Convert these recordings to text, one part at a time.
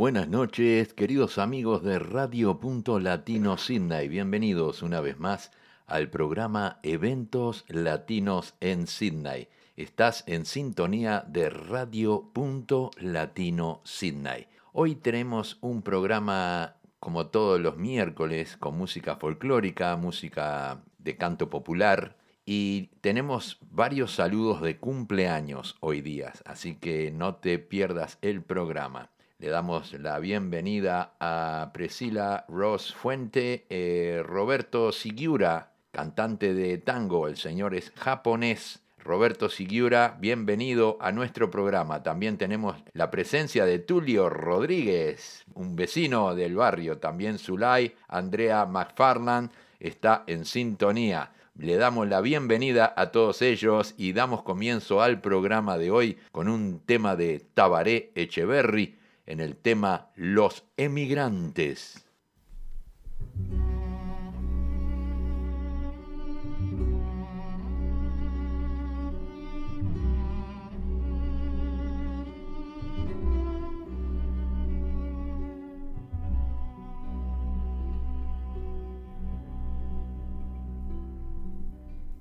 Buenas noches, queridos amigos de Radio Punto Latino Sydney. Bienvenidos una vez más al programa Eventos Latinos en Sydney. Estás en sintonía de Radio Punto Latino Sydney. Hoy tenemos un programa como todos los miércoles con música folclórica, música de canto popular y tenemos varios saludos de cumpleaños hoy día, así que no te pierdas el programa. Le damos la bienvenida a Priscila Ross Fuente, eh, Roberto Sigiura, cantante de tango, el señor es japonés. Roberto Sigiura, bienvenido a nuestro programa. También tenemos la presencia de Tulio Rodríguez, un vecino del barrio, también Zulay, Andrea McFarland está en sintonía. Le damos la bienvenida a todos ellos y damos comienzo al programa de hoy con un tema de Tabaré Echeverry, en el tema Los emigrantes.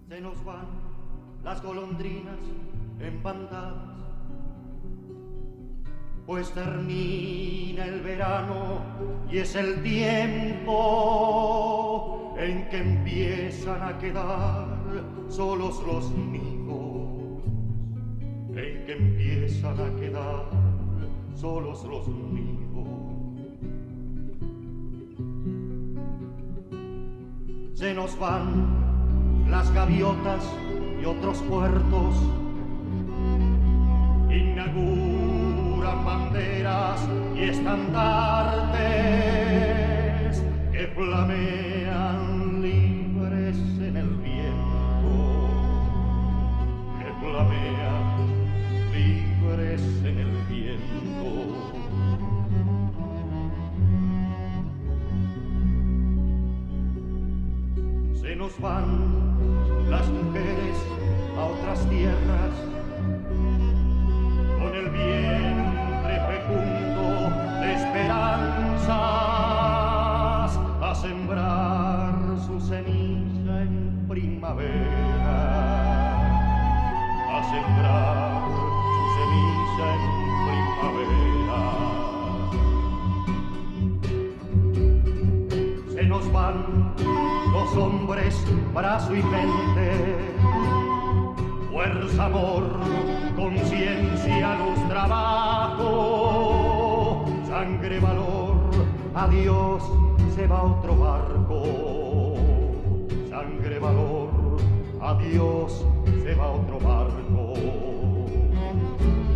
Se nos van las golondrinas en bandadas pues termina el verano y es el tiempo en que empiezan a quedar solos los nidos, en que empiezan a quedar solos los nidos. Se nos van las gaviotas y otros puertos, inauguran banderas y estandartes que flamean libres en el viento, que flamean libres en el viento. Se nos van las mujeres a otras tierras con el bien a sembrar su semilla en primavera, a sembrar su semilla en primavera. Se nos van los hombres, brazo y mente, fuerza, amor, conciencia, luz, trabajo, sangre, valor, adiós, se va otro barco. Sangre, valor, adiós, se va otro barco.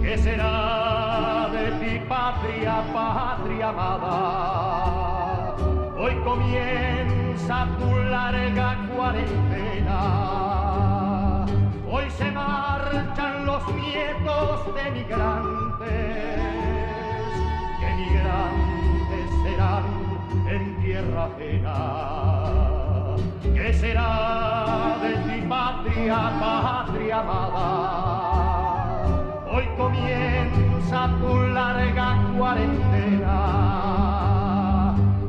¿Qué será de ti, patria, patria amada? Hoy comienza tu larga cuarentena Hoy se marchan los nietos de migrantes, que migrantes serán en tierra ajena. ¿Qué será de ti, patria, patria amada? Hoy comienza tu larga cuarentena.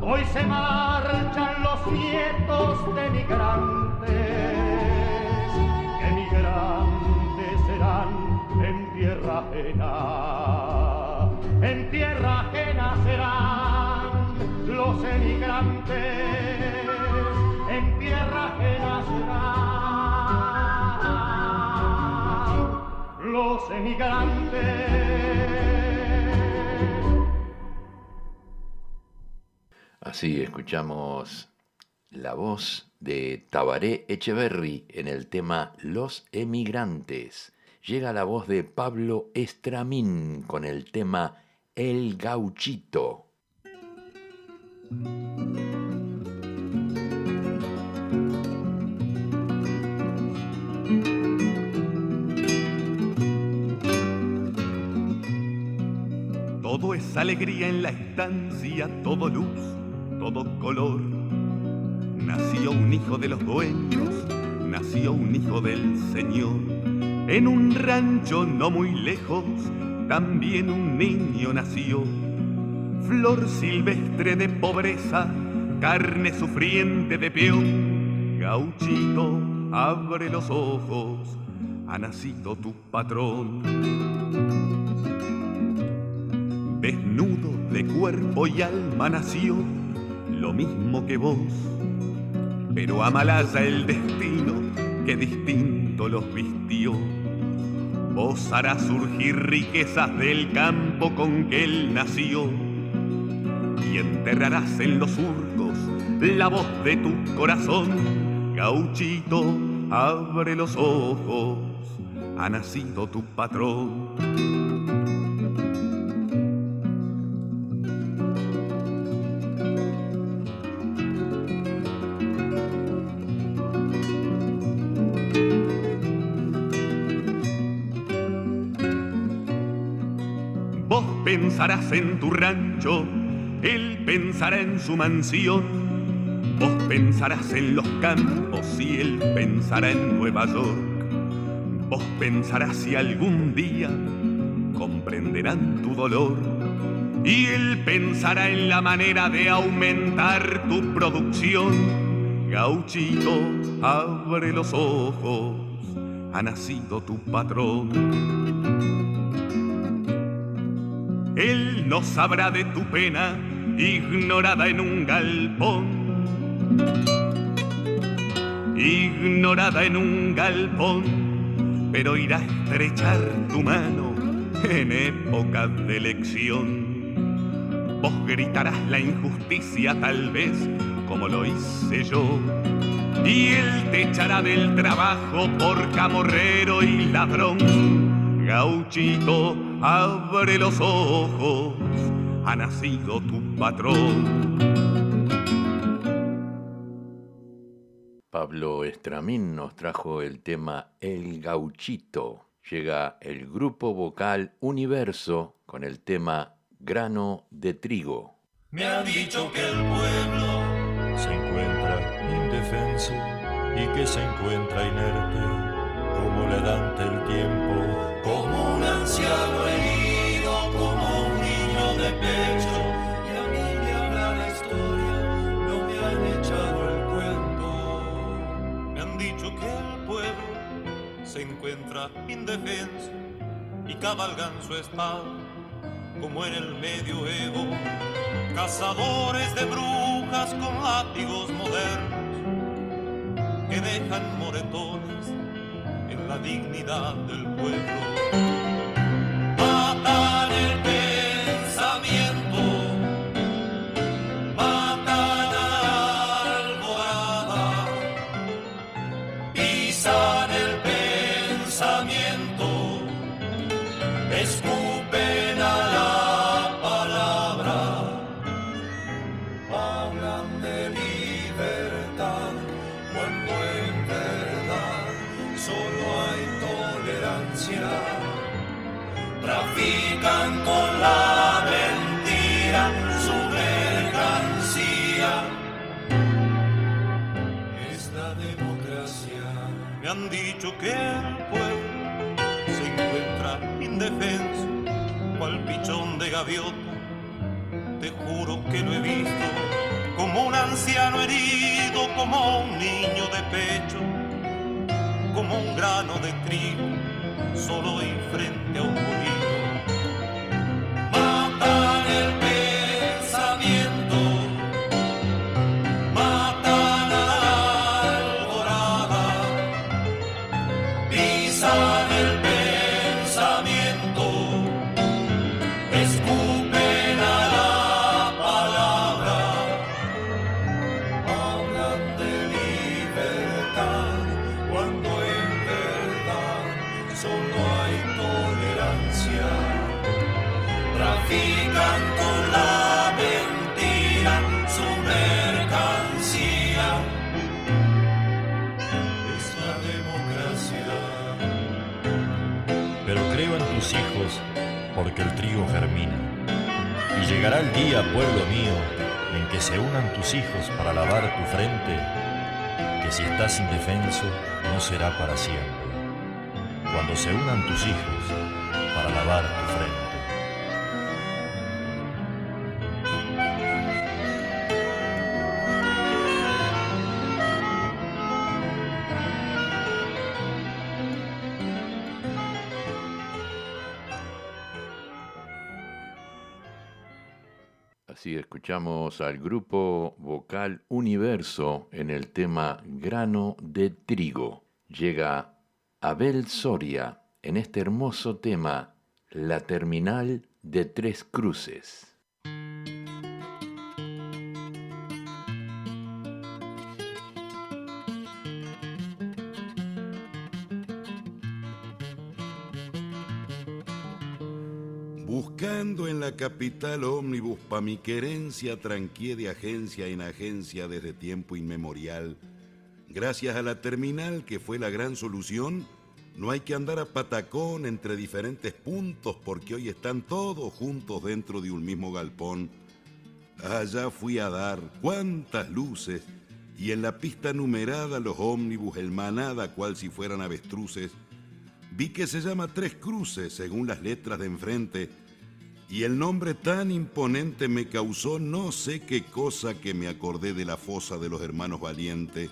Hoy se marchan los nietos de migrantes en tierra ajena. En tierra ajena serán los emigrantes, en tierra ajena los emigrantes. Así escuchamos la voz de Tabaré Echeverry en el tema Los emigrantes llega la voz de Pablo Estramín con el tema El gauchito. Todo es alegría en la estancia, todo luz, todo color. Nació un hijo de los dueños, nació un hijo del Señor en un rancho no muy lejos, también un niño nació. Flor silvestre de pobreza, carne sufriente de peón, gauchito, abre los ojos, ha nacido tu patrón. Desnudo de cuerpo y alma nació, lo mismo que vos, pero amalaya el destino que distinto los vistió. Vos harás surgir riquezas del campo con que él nació y enterrarás en los surcos la voz de tu corazón. Gauchito, abre los ojos, ha nacido tu patrón. Vos pensarás en tu rancho él pensará en su mansión, vos pensarás en los campos y él pensará en Nueva York. Vos pensarás si algún día comprenderán tu dolor y él pensará en la manera de aumentar tu producción. Gauchito, abre los ojos, ha nacido tu patrón. Él no sabrá de tu pena ignorada en un galpón. Ignorada en un galpón, pero irá a estrechar tu mano en época de elección. Vos gritarás la injusticia tal vez como lo hice yo. Y él te echará del trabajo por camorrero y ladrón. Gauchito, abre los ojos ha nacido tu patrón. Pablo Estramín nos trajo el tema El Gauchito. Llega el grupo vocal Universo con el tema Grano de Trigo. Me han dicho que el pueblo se encuentra indefenso y que se encuentra inerte como le dante el tiempo, como un anciano se encuentra indefenso y cabalgan su espada como en el medioevo, cazadores de brujas con látigos modernos que dejan moretones en la dignidad del pueblo. Han dicho que el pueblo se encuentra indefenso, cual pichón de gaviota. Te juro que lo he visto como un anciano herido, como un niño de pecho, como un grano de trigo, solo y frente a un llegará el día, pueblo mío, en que se unan tus hijos para lavar tu frente, que si estás indefenso no será para siempre. Cuando se unan tus hijos para lavar tu frente. Escuchamos al grupo vocal Universo en el tema Grano de Trigo. Llega Abel Soria en este hermoso tema La Terminal de Tres Cruces. La capital ómnibus pa' mi querencia tranqué de agencia en agencia desde tiempo inmemorial. Gracias a la terminal que fue la gran solución, no hay que andar a patacón entre diferentes puntos porque hoy están todos juntos dentro de un mismo galpón. Allá fui a dar cuántas luces y en la pista numerada los ómnibus, el manada cual si fueran avestruces. Vi que se llama Tres Cruces según las letras de enfrente y el nombre tan imponente me causó no sé qué cosa que me acordé de la fosa de los hermanos valientes.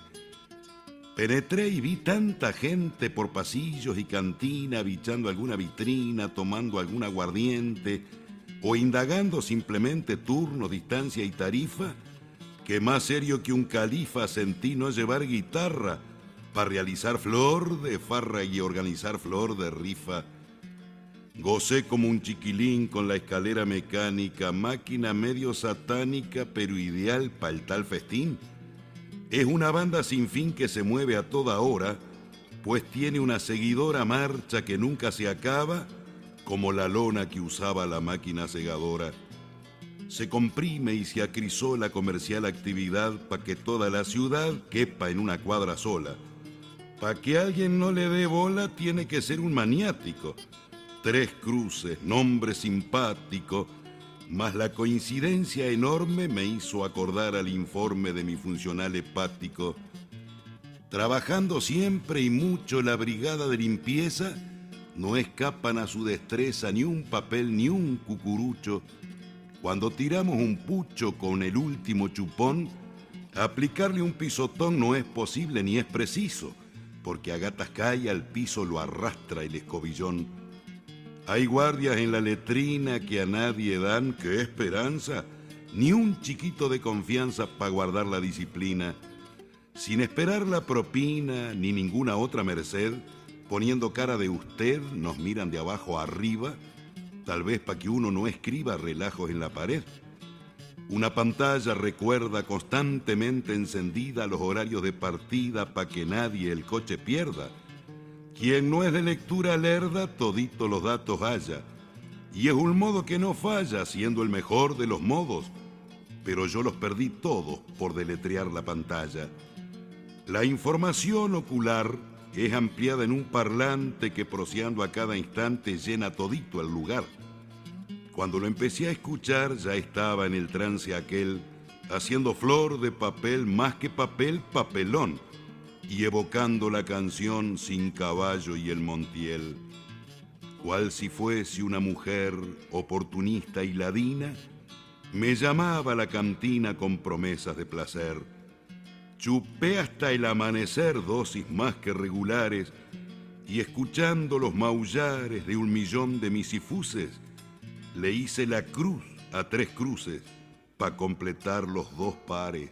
Penetré y vi tanta gente por pasillos y cantina, bichando alguna vitrina, tomando algún aguardiente o indagando simplemente turno, distancia y tarifa, que más serio que un califa sentí no llevar guitarra para realizar flor de farra y organizar flor de rifa Gocé como un chiquilín con la escalera mecánica, máquina medio satánica, pero ideal para el tal festín. Es una banda sin fin que se mueve a toda hora, pues tiene una seguidora marcha que nunca se acaba, como la lona que usaba la máquina segadora. Se comprime y se acrisó la comercial actividad para que toda la ciudad quepa en una cuadra sola. Para que alguien no le dé bola tiene que ser un maniático Tres cruces, nombre simpático, mas la coincidencia enorme me hizo acordar al informe de mi funcional hepático. Trabajando siempre y mucho la brigada de limpieza, no escapan a su destreza ni un papel ni un cucurucho. Cuando tiramos un pucho con el último chupón, aplicarle un pisotón no es posible ni es preciso, porque a gatas cae al piso lo arrastra el escobillón. Hay guardias en la letrina que a nadie dan, qué esperanza, ni un chiquito de confianza para guardar la disciplina. Sin esperar la propina ni ninguna otra merced, poniendo cara de usted, nos miran de abajo arriba, tal vez para que uno no escriba relajos en la pared. Una pantalla recuerda constantemente encendida los horarios de partida para que nadie el coche pierda quien no es de lectura lerda, todito los datos haya. Y es un modo que no falla, siendo el mejor de los modos. Pero yo los perdí todos por deletrear la pantalla. La información ocular es ampliada en un parlante que proseando a cada instante llena todito el lugar. Cuando lo empecé a escuchar ya estaba en el trance aquel, haciendo flor de papel más que papel, papelón y evocando la canción Sin caballo y el Montiel, cual si fuese una mujer oportunista y ladina, me llamaba la cantina con promesas de placer. Chupé hasta el amanecer dosis más que regulares y escuchando los maullares de un millón de misifuses, le hice la cruz a tres cruces para completar los dos pares.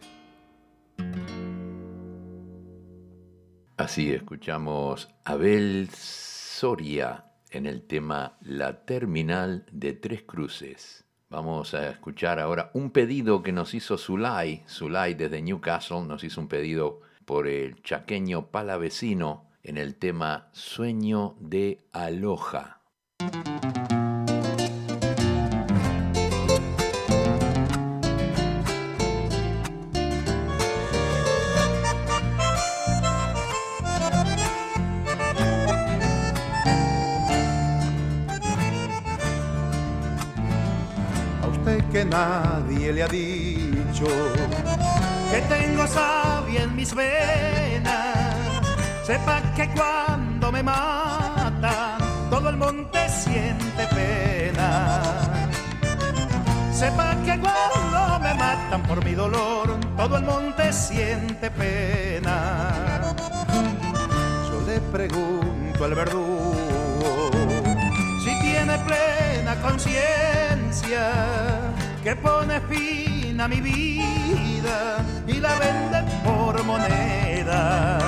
Así escuchamos Abel Soria en el tema La Terminal de Tres Cruces. Vamos a escuchar ahora un pedido que nos hizo Zulay. Zulay desde Newcastle nos hizo un pedido por el chaqueño palavecino en el tema Sueño de Aloja. Nadie le ha dicho que tengo savia en mis venas. Sepa que cuando me matan, todo el monte siente pena. Sepa que cuando me matan por mi dolor, todo el monte siente pena. Yo le pregunto al verdugo si tiene plena conciencia que pone fin a mi vida y la vende por moneda.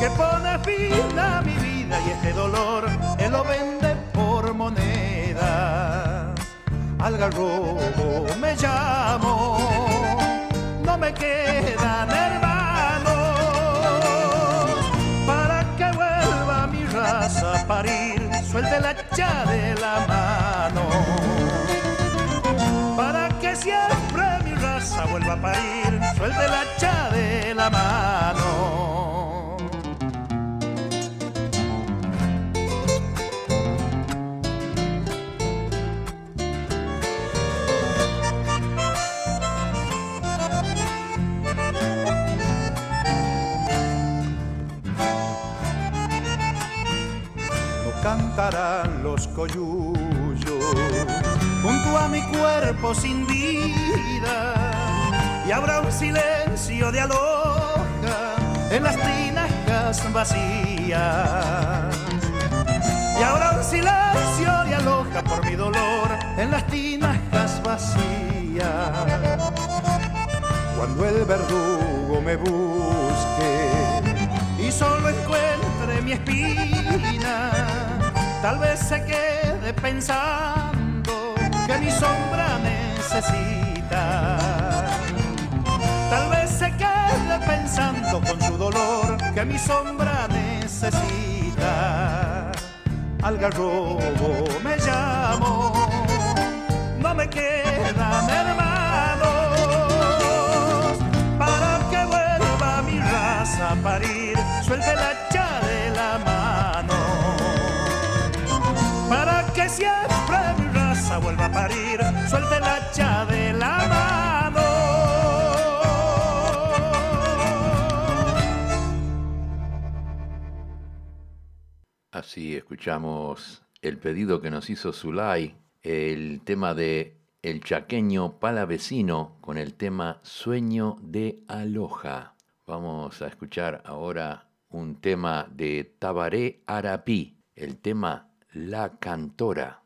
Que pone fin a mi vida y este dolor él lo vende por moneda. Al garrobo me llamo, no me quedan hermanos para que vuelva mi raza a parir, suelte la siempre mi raza vuelva a parir, suelte la hacha de la mano. No cantarán los coyullos junto a mi cuerpo sin vida y habrá un silencio de aloja en las tinajas vacías. Y habrá un silencio de aloja por mi dolor en las tinajas vacías. Cuando el verdugo me busque y solo encuentre mi espina, tal vez se quede pensando que mi sombra necesita. Tal vez se quede pensando con su dolor que mi sombra necesita. Al garrobo me llamo, suelte hacha de la mano. Así escuchamos el pedido que nos hizo Zulay, el tema de El chaqueño palavecino con el tema Sueño de Aloja. Vamos a escuchar ahora un tema de Tabaré Arapí, el tema La Cantora.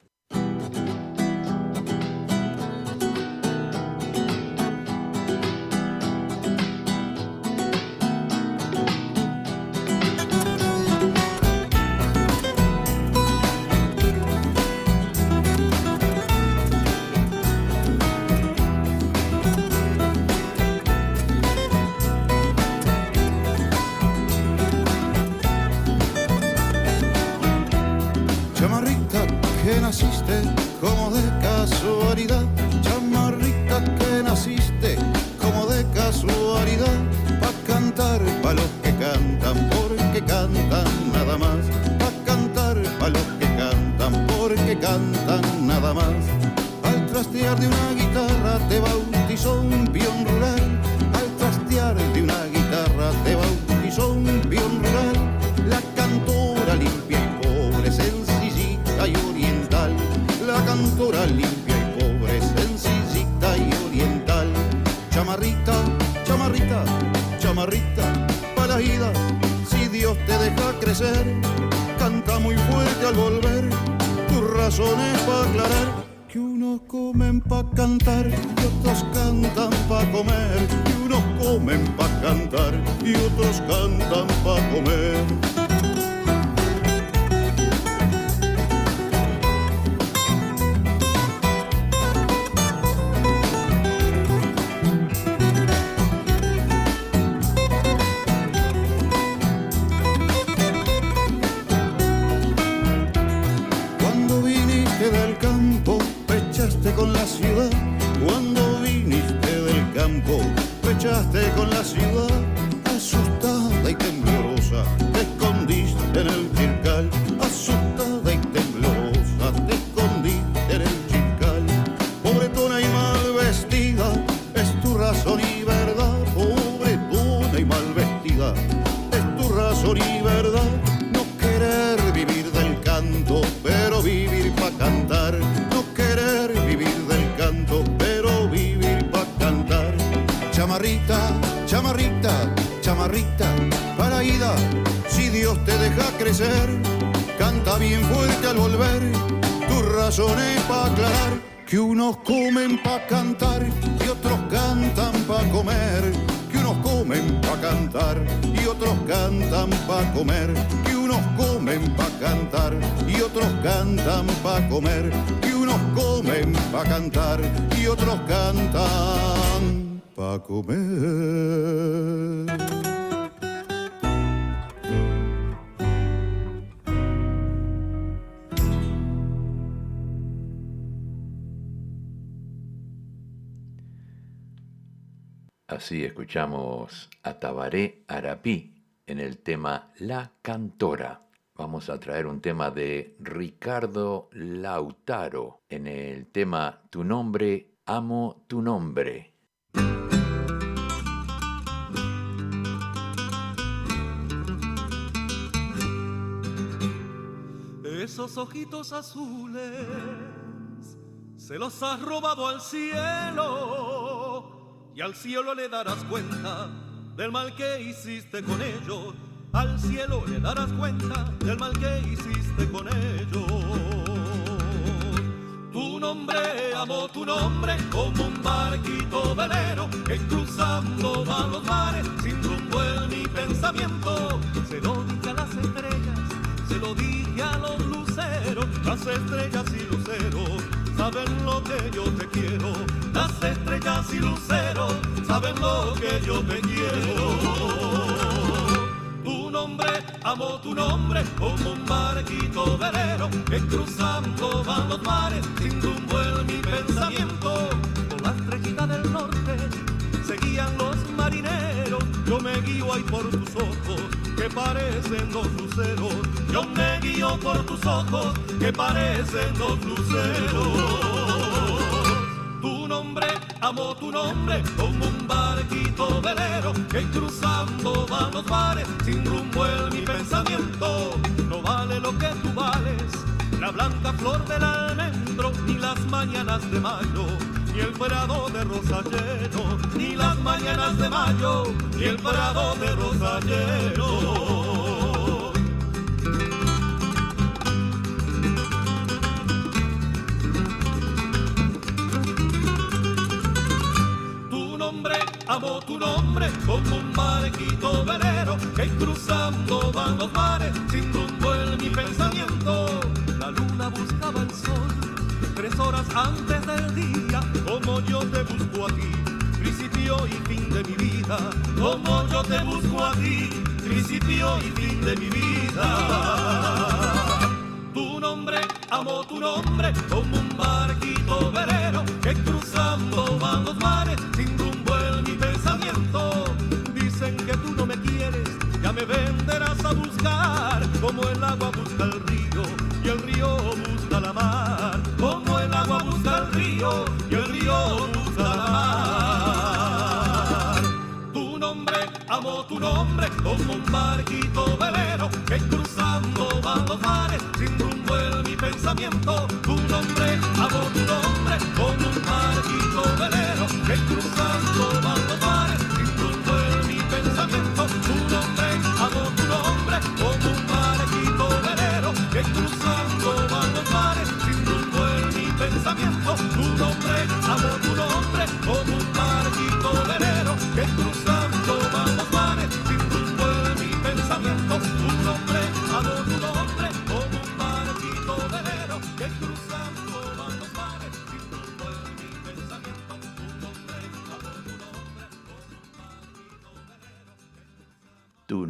Así escuchamos a Tabaré Arapí en el tema La Cantora. Vamos a traer un tema de Ricardo Lautaro en el tema Tu nombre, amo tu nombre. Esos ojitos azules se los has robado al cielo y al cielo le darás cuenta del mal que hiciste con ellos. Al cielo le darás cuenta del mal que hiciste con ellos. Tu nombre, amo tu nombre, como un barquito velero que cruzando va los mares sin rumbo en mi pensamiento. Se lo dije a las estrellas, se lo dije a los luceros, las estrellas y luceros saben lo que yo te quiero. Las estrellas y luceros saben lo que yo te quiero. Tu nombre, amo tu nombre, como un barquito velero que cruzando van los mares sin rumbo en mi pensamiento. Con la estrellita del norte seguían los marineros, yo me guío ahí por tus ojos que parecen dos luceros. Yo me guío por tus ojos que parecen dos luceros. Tu nombre, amo tu nombre, como un barquito velero que cruzando van los mares sin rumbo en mi pensamiento. No vale lo que tú vales, la blanca flor del almendro, ni las mañanas de mayo ni el prado de rosa lleno, ni las mañanas de mayo, ni el prado de rosa lleno. Amo tu nombre, como un barquito velero que cruzando van los mares sin rumbo en mi pensamiento. La luna buscaba el sol tres horas antes del día, como yo te busco a ti, principio y fin de mi vida, como yo te busco a ti, principio y fin de mi vida. Tu nombre, amo tu nombre, como un barquito velero que cruzando van los mares sin rumbo en mi pensamiento. Dicen que tú no me quieres, ya me venderás a buscar, como el agua busca el río y el río busca tu nombre, como un barquito velero que cruzando van los mares sin rumbo en mi pensamiento. Tu nombre, amo tu nombre, como un barquito velero que cruzando van los mares sin rumbo en mi pensamiento. Tu nombre, amo tu nombre, como un barquito velero que cruzando van los mares pensamiento, tu nombre, amo tu nombre, como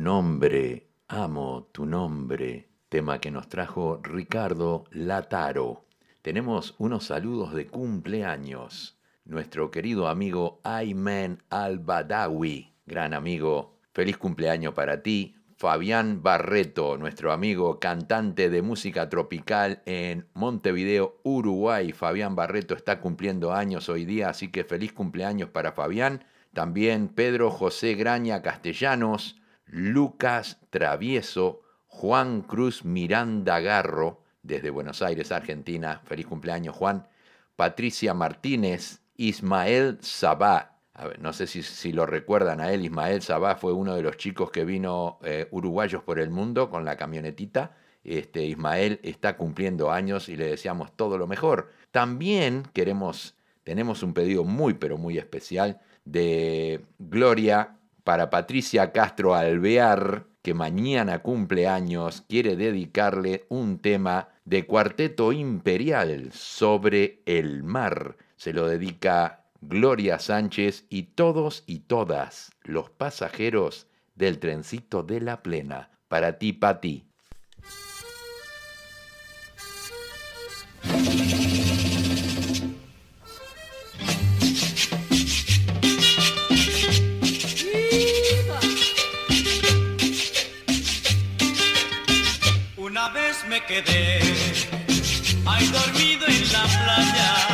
nombre, amo tu nombre, tema que nos trajo Ricardo Lataro tenemos unos saludos de cumpleaños. Nuestro querido amigo Ayman Al-Badawi, gran amigo, feliz cumpleaños para ti. Fabián Barreto, nuestro amigo cantante de música tropical en Montevideo, Uruguay. Fabián Barreto está cumpliendo años hoy día, así que feliz cumpleaños para Fabián. También Pedro José Graña Castellanos, Lucas Travieso, Juan Cruz Miranda Garro, desde Buenos Aires, Argentina. Feliz cumpleaños, Juan. Patricia Martínez, Ismael Sabá. no sé si, lo recuerdan a él. Ismael Sabá fue uno de los chicos que vino eh, uruguayos por el mundo con la camionetita. Este, Ismael está cumpliendo años y le deseamos todo lo mejor. También queremos, tenemos un pedido muy, pero muy especial de Gloria para Patricia Castro Alvear, que mañana cumple años, quiere dedicarle un tema de Cuarteto Imperial sobre el mar. Se lo dedica Gloria Sánchez y todos y todas los pasajeros del trencito de la plena. Para ti, Pati. Me quedé. Ahí dormido en la playa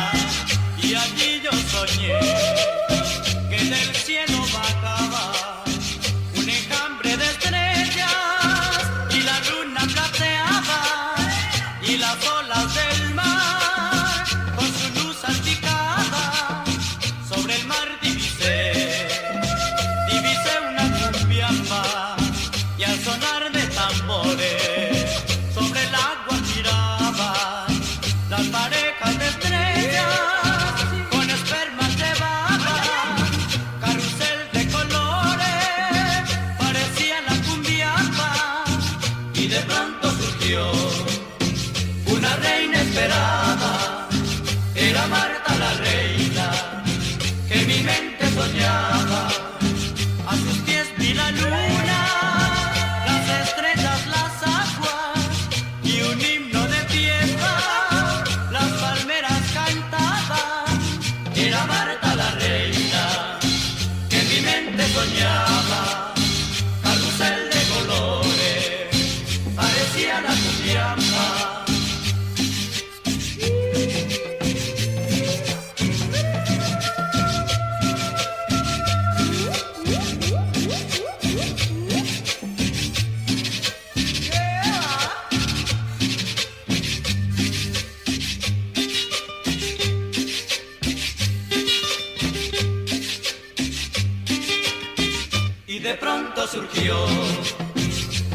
surgió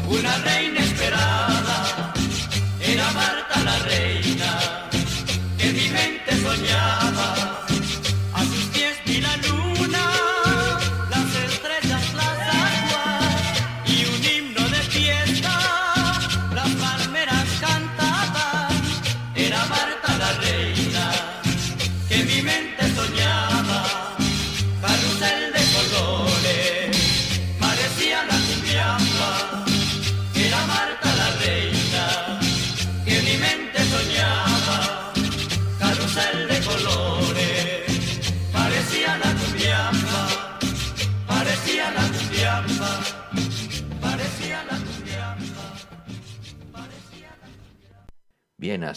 una reina esperada,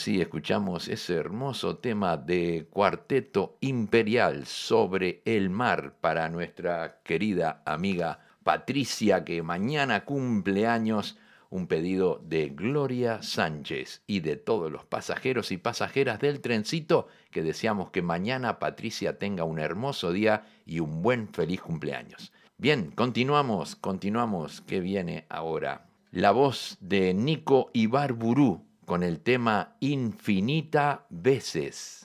así escuchamos ese hermoso tema de Cuarteto Imperial sobre el mar para nuestra querida amiga Patricia, que mañana cumple años. Un pedido de Gloria Sánchez y de todos los pasajeros y pasajeras del trencito que deseamos que mañana Patricia tenga un hermoso día y un buen feliz cumpleaños. Bien, continuamos, continuamos. ¿Qué viene ahora? La voz de Nico Ibarburú con el tema Infinita veces.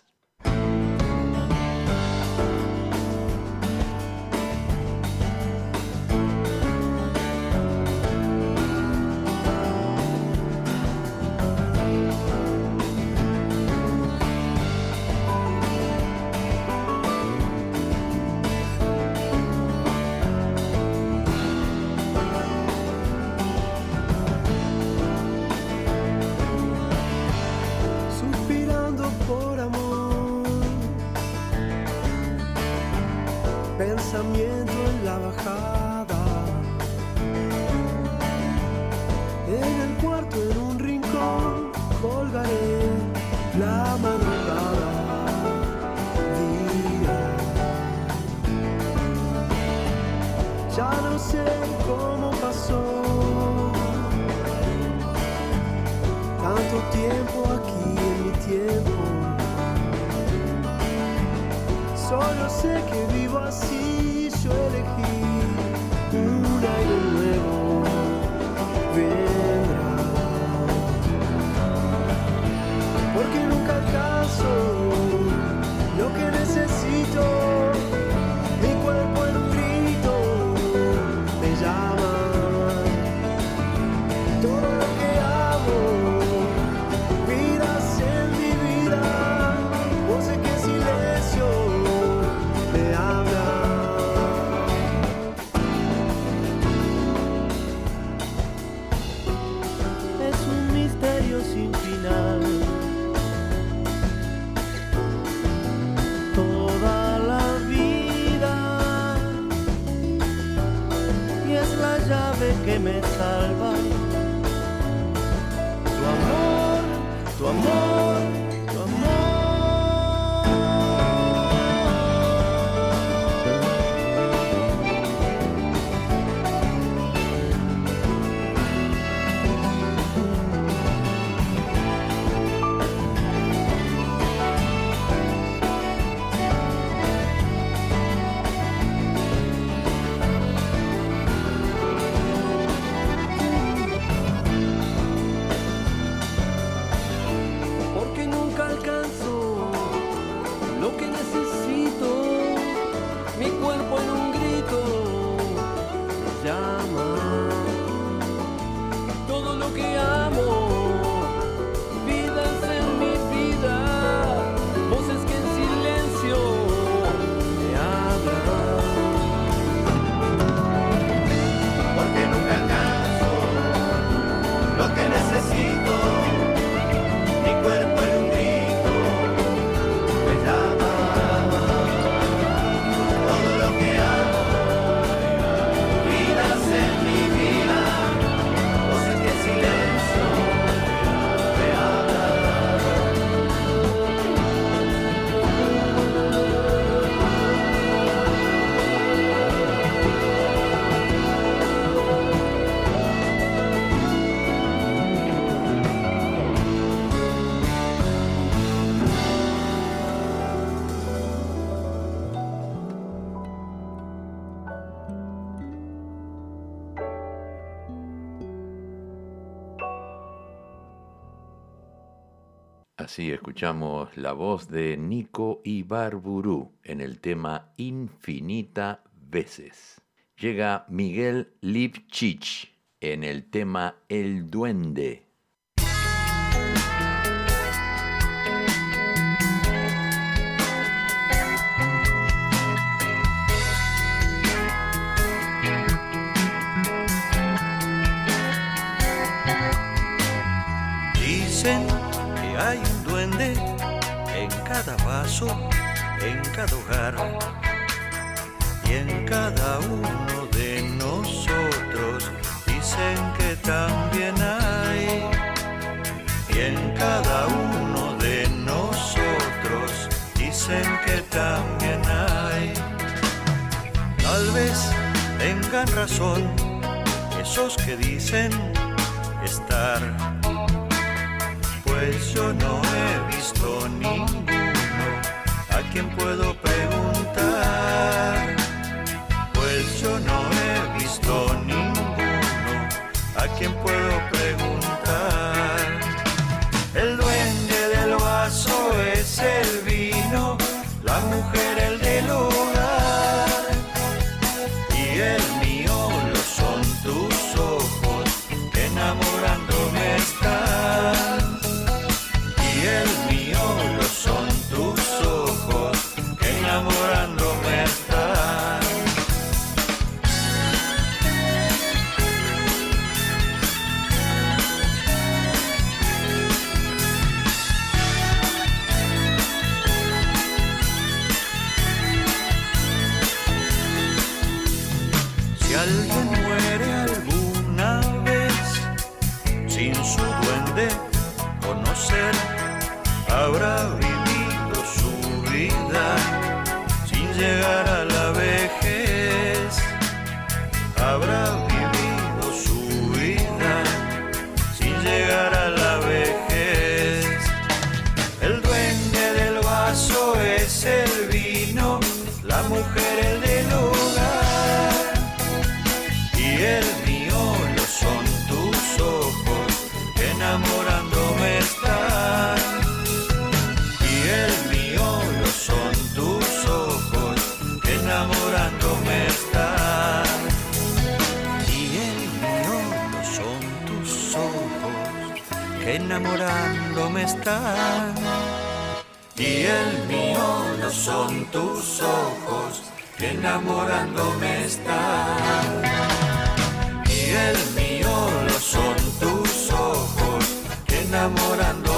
Así escuchamos la voz de Nico Ibarburú en el tema Infinita veces. Llega Miguel Lipchich en el tema El Duende. cada en cada hogar y en cada uno de nosotros. Dicen que también hay y en cada uno de nosotros. Dicen que también hay. Tal vez tengan razón esos que dicen estar, pues yo no he visto ningún quién puedo preguntar. Y el mío no son tus ojos, que enamorándome estar. Y el mío no son tus ojos, enamorándome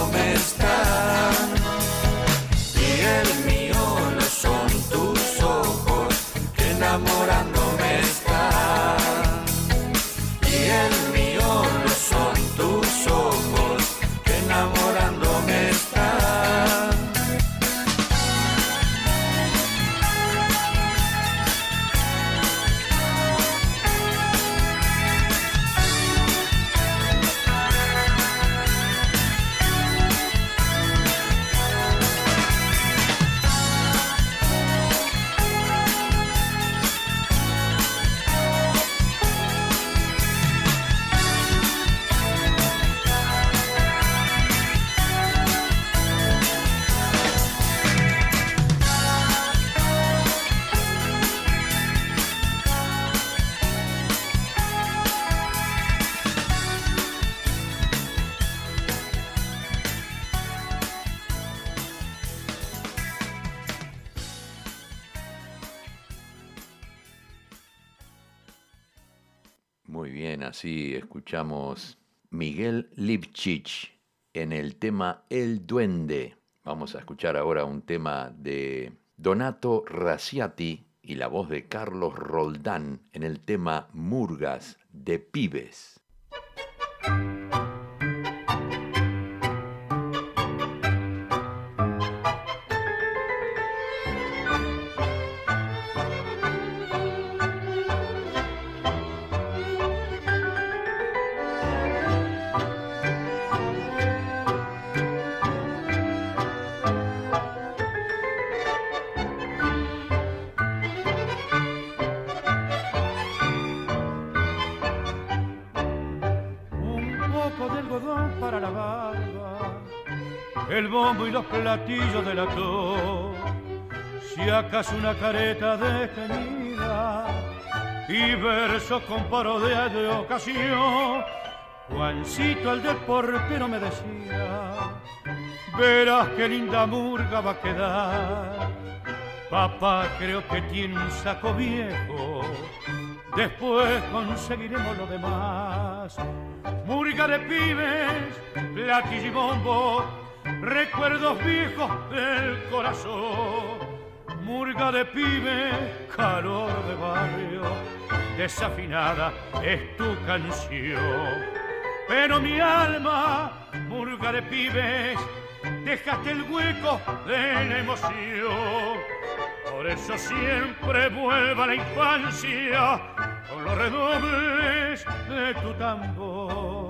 Muy bien, así escuchamos Miguel Lipchich en el tema El Duende. Vamos a escuchar ahora un tema de Donato Raciati y la voz de Carlos Roldán en el tema Murgas de Pibes. Platillo de la tos, si acaso una careta detenida y versos con parodia de ocasión. Juancito el deportero me decía, verás qué linda murga va a quedar. Papá creo que tiene un saco viejo, después conseguiremos lo demás. Murga de pibes, platillo bombo, recuerdos viejos del corazón, murga de pibe, calor de barrio, desafinada es tu canción. Pero mi alma, murga de pibes, dejaste el hueco de la emoción. Por eso siempre vuelva la infancia con los redobles de tu tambor.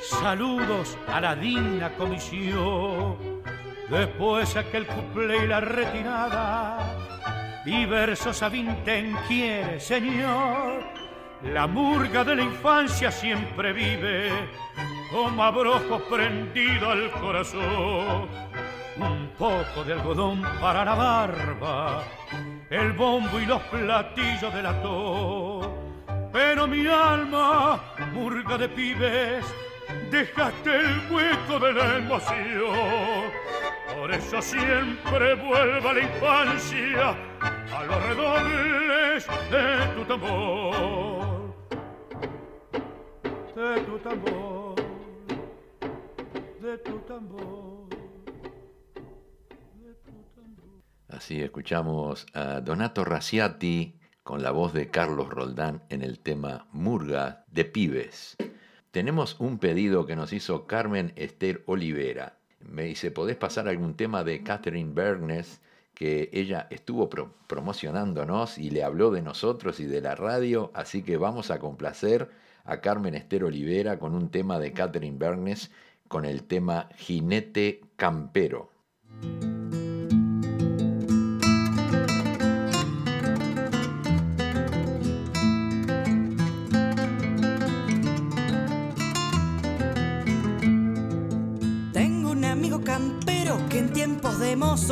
Saludos a la digna comisión. Después aquel cuplé y la retirada. Y versos a vintén quiere, señor. La murga de la infancia siempre vive, como abrojo prendido al corazón. Un poco de algodón para la barba, el bombo y los platillos de la tos pero mi alma, murga de pibes, dejaste el hueco de la. Por eso siempre vuelva la infancia a los redobles de tu tambor. De tu tambor, de tu tambor. Así escuchamos a Donato Raciati con la voz de Carlos Roldán en el tema Murga de Pibes. Tenemos un pedido que nos hizo Carmen Esther Olivera. Me dice, ¿podés pasar algún tema de Catherine Bernes que ella estuvo promocionándonos y le habló de nosotros y de la radio? Así que vamos a complacer a Carmen Esther Olivera con un tema de Catherine Bernes con el tema Jinete Campero.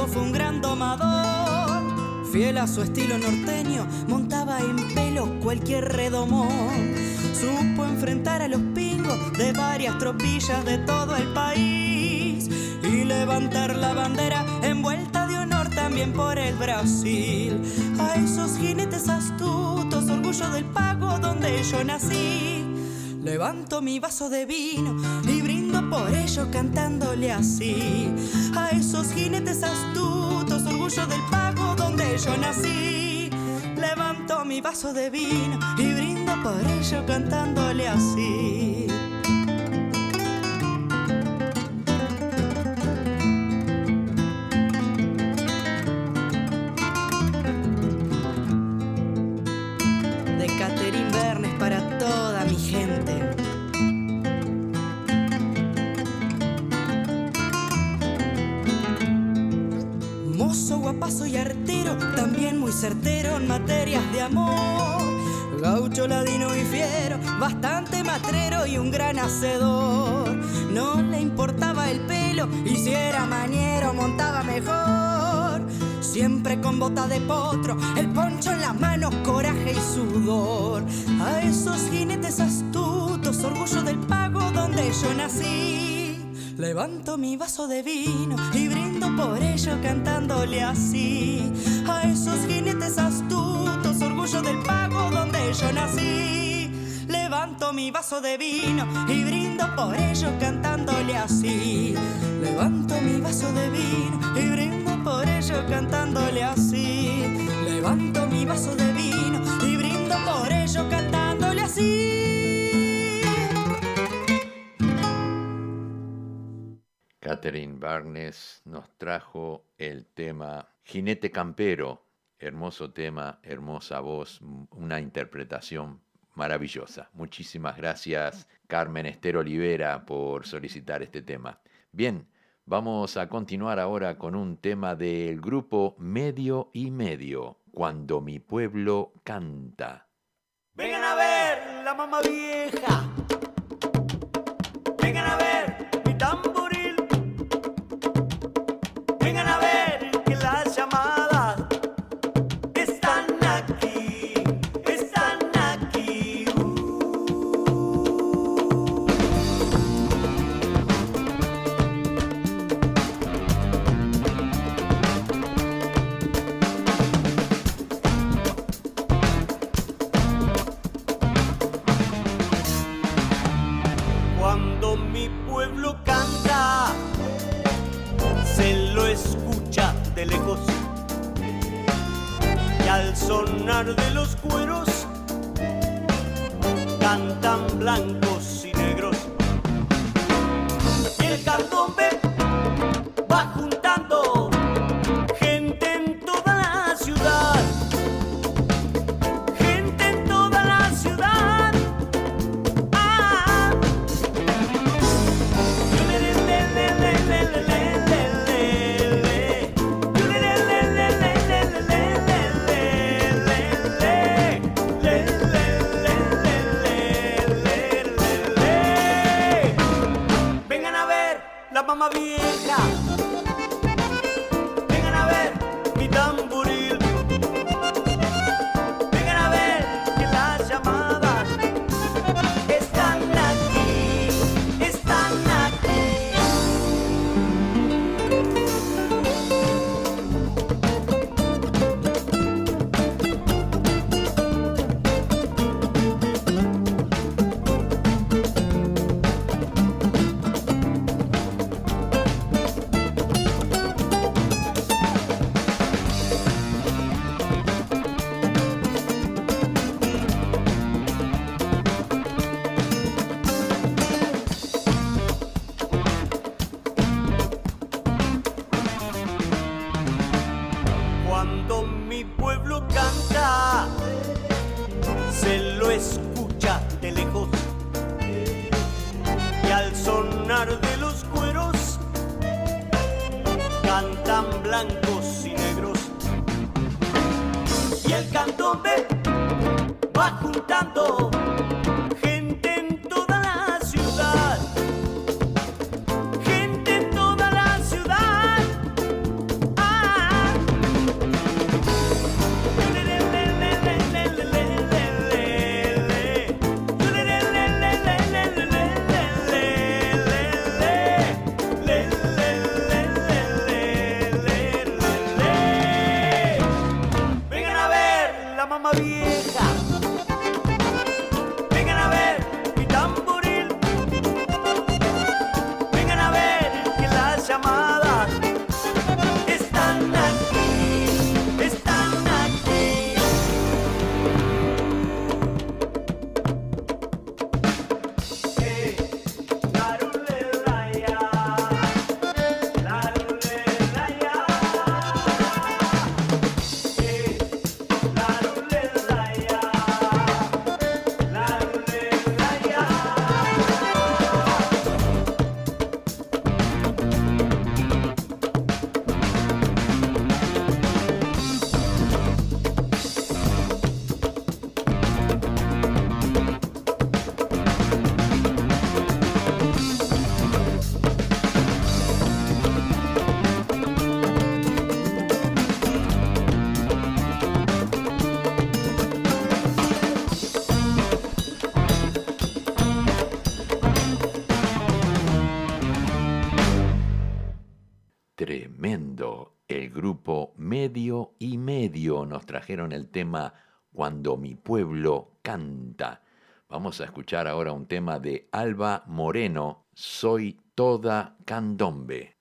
Fue un gran domador. Fiel a su estilo norteño, montaba en pelo cualquier redomón. Supo enfrentar a los pingos de varias tropillas de todo el país y levantar la bandera envuelta de honor también por el Brasil. A esos jinetes astutos, orgullo del pago donde yo nací. Levanto mi vaso de vino y por ello cantándole así. A esos jinetes astutos, orgullo del pago donde yo nací. Levanto mi vaso de vino y brindo por ello cantándole así. Gaucho, ladino y fiero, bastante matrero y un gran hacedor. No le importaba el pelo y si era mañero montaba mejor. Siempre con bota de potro, el poncho en las manos, coraje y sudor. A esos jinetes astutos, orgullo del pago donde yo nací. Levanto mi vaso de vino y brindo por ello cantándole así. A esos jinetes astutos, orgullo del pago donde yo nací. Levanto mi vaso de vino y brindo por ello cantándole así. Levanto mi vaso de vino y brindo por ello cantándole así. Levanto mi vaso de vino y brindo por ello cantándole así. Catherine Barnes nos trajo el tema Jinete Campero, hermoso tema, hermosa voz, una interpretación maravillosa. Muchísimas gracias Carmen Esther Olivera por solicitar este tema. Bien, vamos a continuar ahora con un tema del grupo Medio y Medio, Cuando mi pueblo canta. Vengan a ver la mamá vieja. llamar. Trajeron el tema Cuando mi pueblo canta. Vamos a escuchar ahora un tema de Alba Moreno, Soy toda candombe.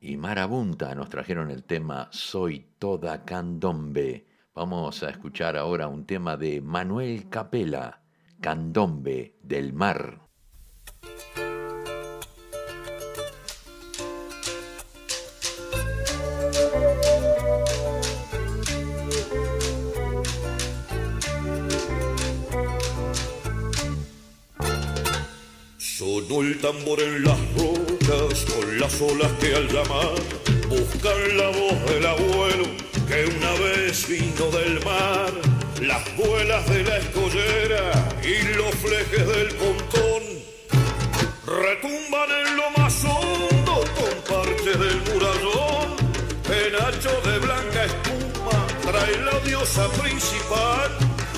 Y Marabunta nos trajeron el tema Soy toda candombe. Vamos a escuchar ahora un tema de Manuel Capela, Candombe del Mar. Sonó el tambor en las rocas con las olas que al llamar buscan la voz del abuelo que una vez vino del mar. Las vuelas de la escollera y los flejes del pontón retumban en lo más hondo con parte del murallón. Penacho de blanca espuma trae la diosa principal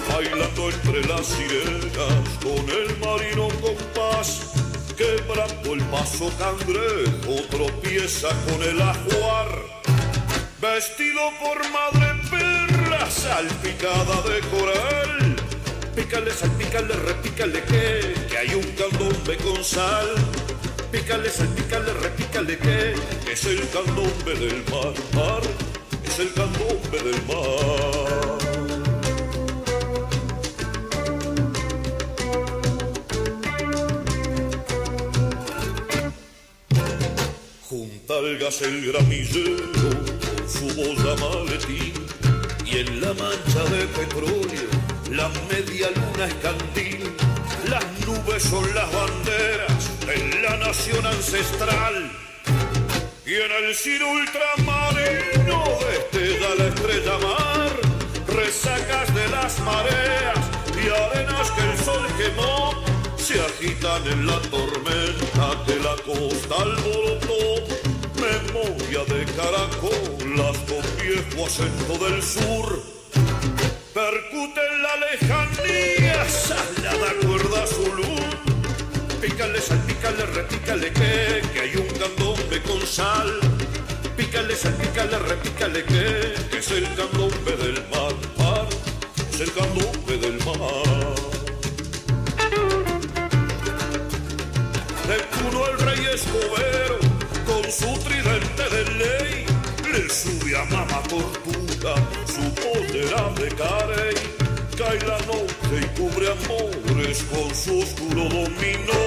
bailando entre las sirenas con el marino compás, quebrando el paso cangrejo, tropieza con el ajuar, vestido por madre perla, salpicada de coral. Pícale, salpícale, repícale que, que hay un candombe con sal. Pícale, salpícale, repícale que, que es el candombe del mar, mar, es el candombe del mar. Juntalgas el gramillero con su boya maletín y en la mancha de petróleo la media luna es. Las nubes son las banderas de la nación ancestral. Y en el cielo ultramarino destella la estrella mar, resacas de las mareas y arenas que el sol quemó se agitan en la tormenta que la costa alborotó. Memoria de caracolas con viejo acento del sur. Percute en la lejanía, salada cuerda su luz. Pícale, salpícale, repícale que, que hay un candombe con sal. Pícale, salpícale, repícale que, que es el candombe del mar, mar, es el candombe del mar. de Cuno el rey escobero, con su tridente de ley, le sube a mamá tortuga su pollera de carey. Cae la noche y cubre amores con su oscuro dominó.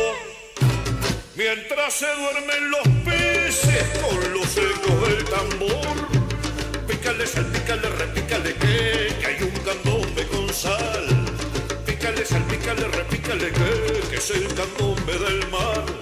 Mientras se duermen los peces con los ecos del tambor. Pícale, salpícale, repícale que, que hay un candombe con sal. Pícale, salpícale, repícale que, que es el candombe del mar.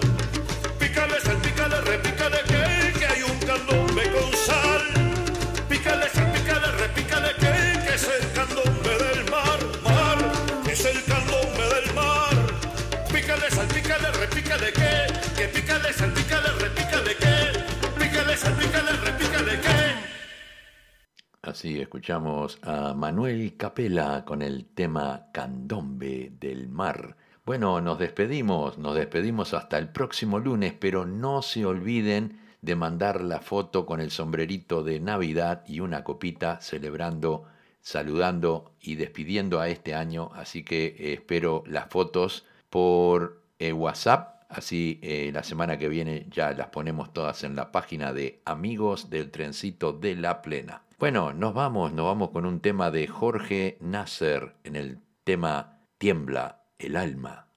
Así escuchamos a Manuel Capela con el tema Candombe del Mar. Bueno, nos despedimos, nos despedimos hasta el próximo lunes, pero no se olviden de mandar la foto con el sombrerito de Navidad y una copita celebrando, saludando y despidiendo a este año. Así que eh, espero las fotos por eh, WhatsApp. Así eh, la semana que viene ya las ponemos todas en la página de Amigos del Trencito de la Plena. Bueno, nos vamos, nos vamos con un tema de Jorge Nasser en el tema Tiembla el alma.